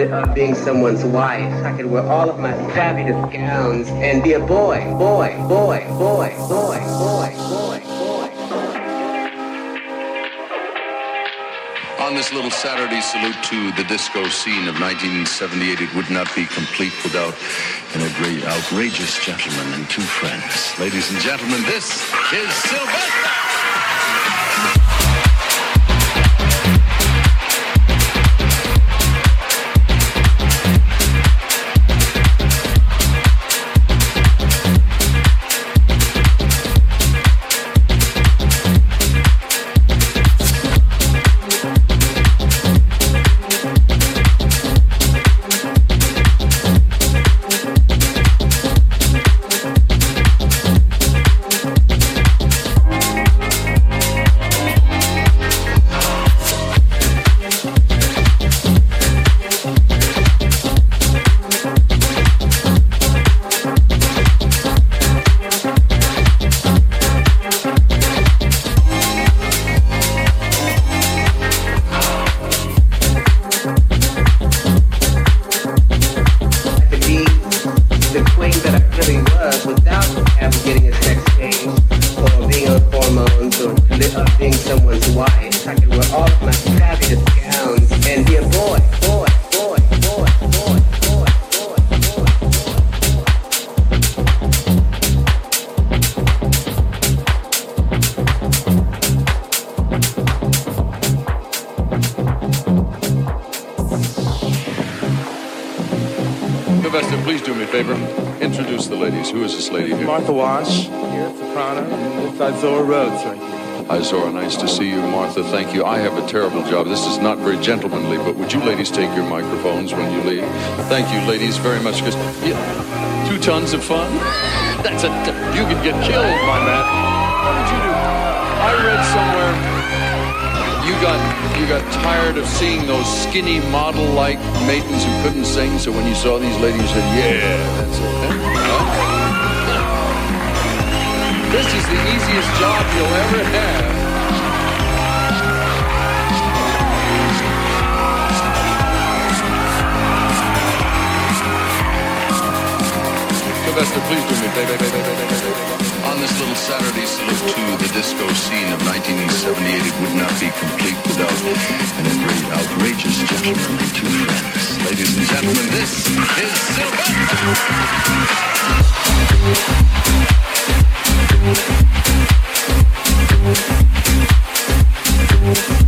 of being someone's wife. I could wear all of my fabulous gowns and be a boy, boy, boy, boy, boy, boy, boy, boy. On this little Saturday salute to the disco scene of 1978, it would not be complete without an outrageous gentleman and two friends. Ladies and gentlemen, this is Sylvester! Wash, here at Soprano, and Izora Rhodes right here. Hi, Zora. Nice to see you. Martha, thank you. I have a terrible job. This is not very gentlemanly, but would you ladies take your microphones when you leave? Thank you, ladies, very much. Because yeah, two tons of fun. That's a. You could get killed, by that. What did you do? I read somewhere you got you got tired of seeing those skinny model-like maidens who couldn't sing. So when you saw these ladies, you said, "Yeah, that's it." Huh? This is the easiest job you'll ever have. Sylvester, please do me a. On this little Saturday salute to the disco scene of 1978, it would not be complete without an outra- outrageous gentleman and two friends. Ladies and gentlemen, this is Sylvester! Thank you.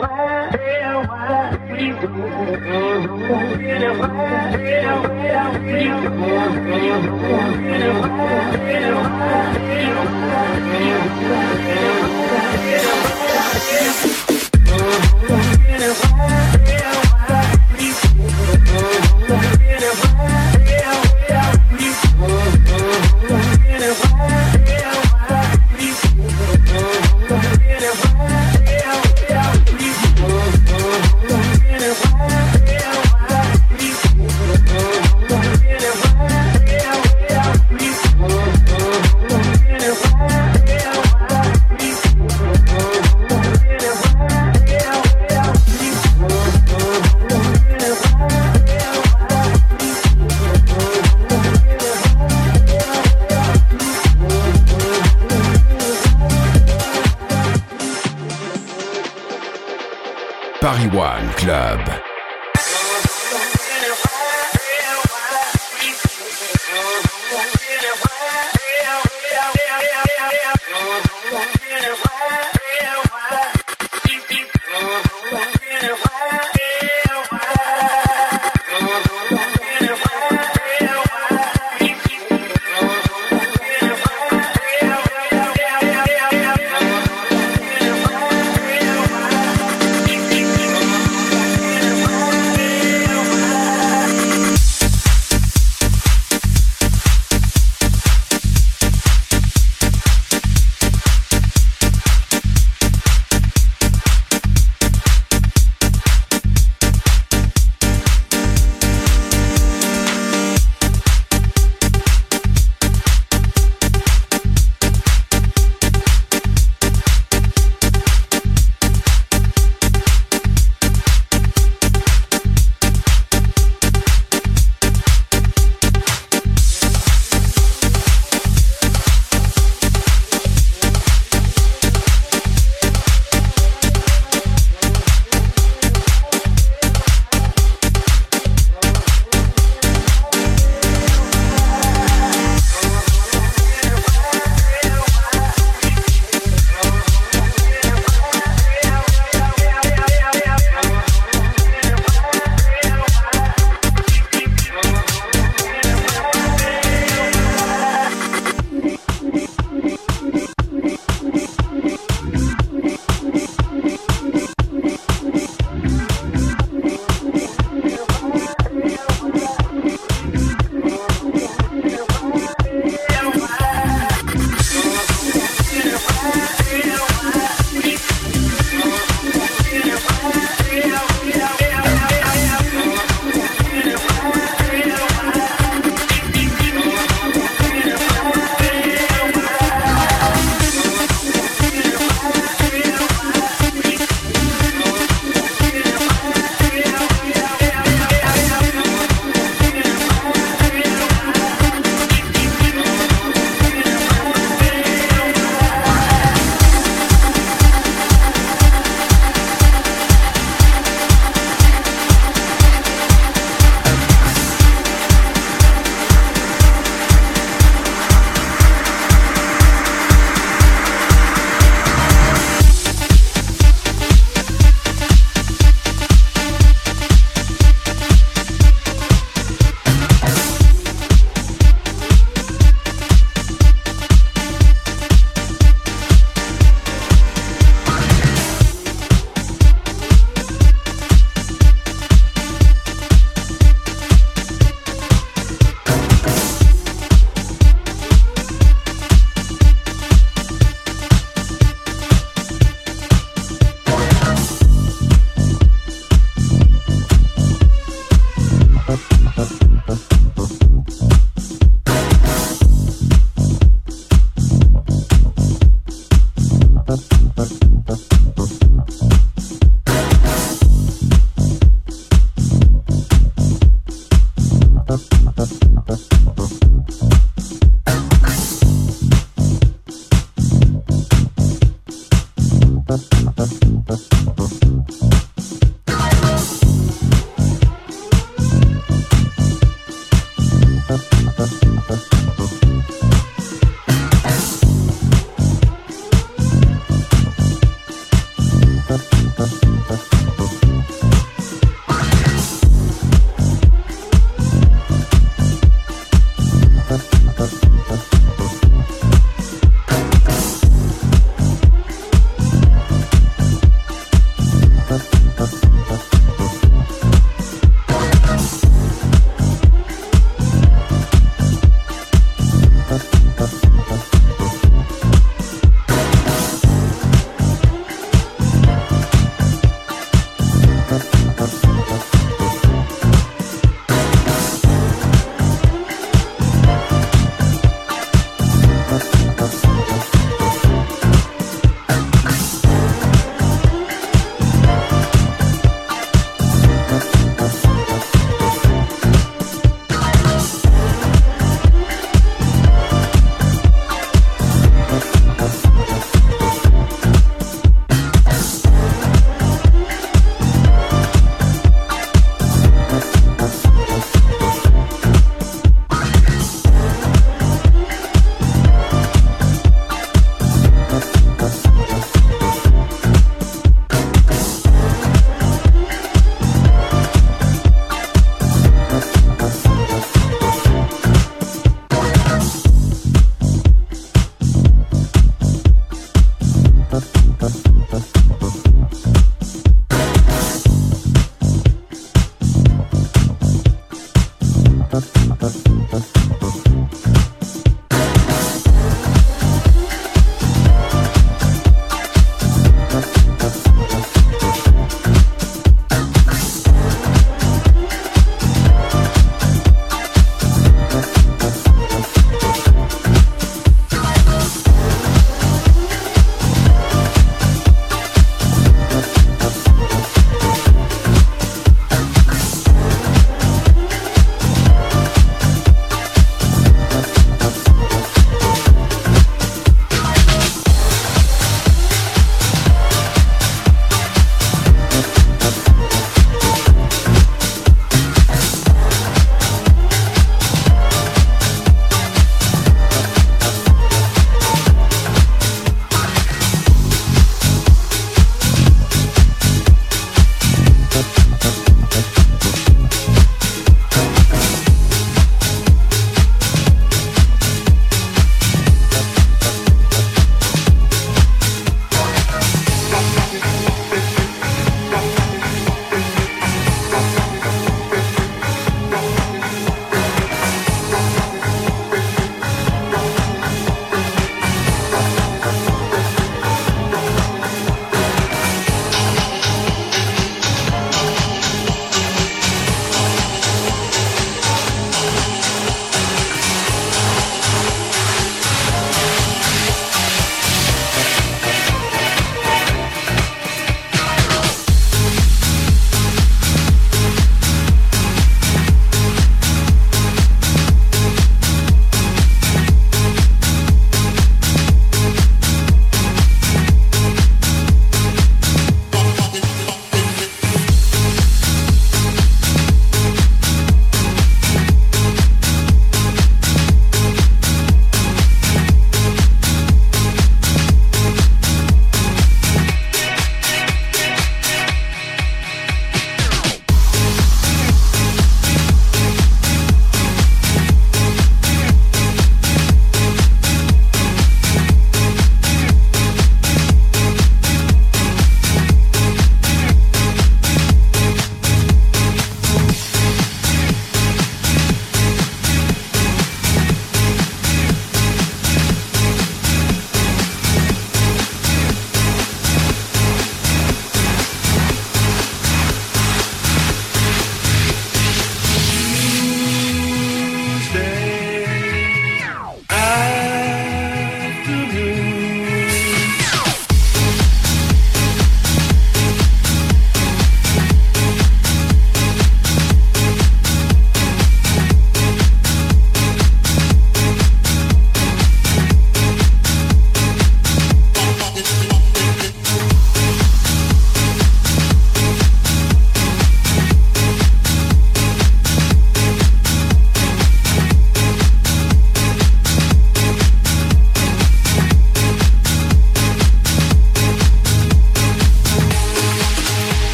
why, tell why we go. Tell why, tell why we go. Tell why, tell why, tell why, tell why, tell why.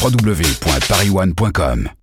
www.pariwan.com.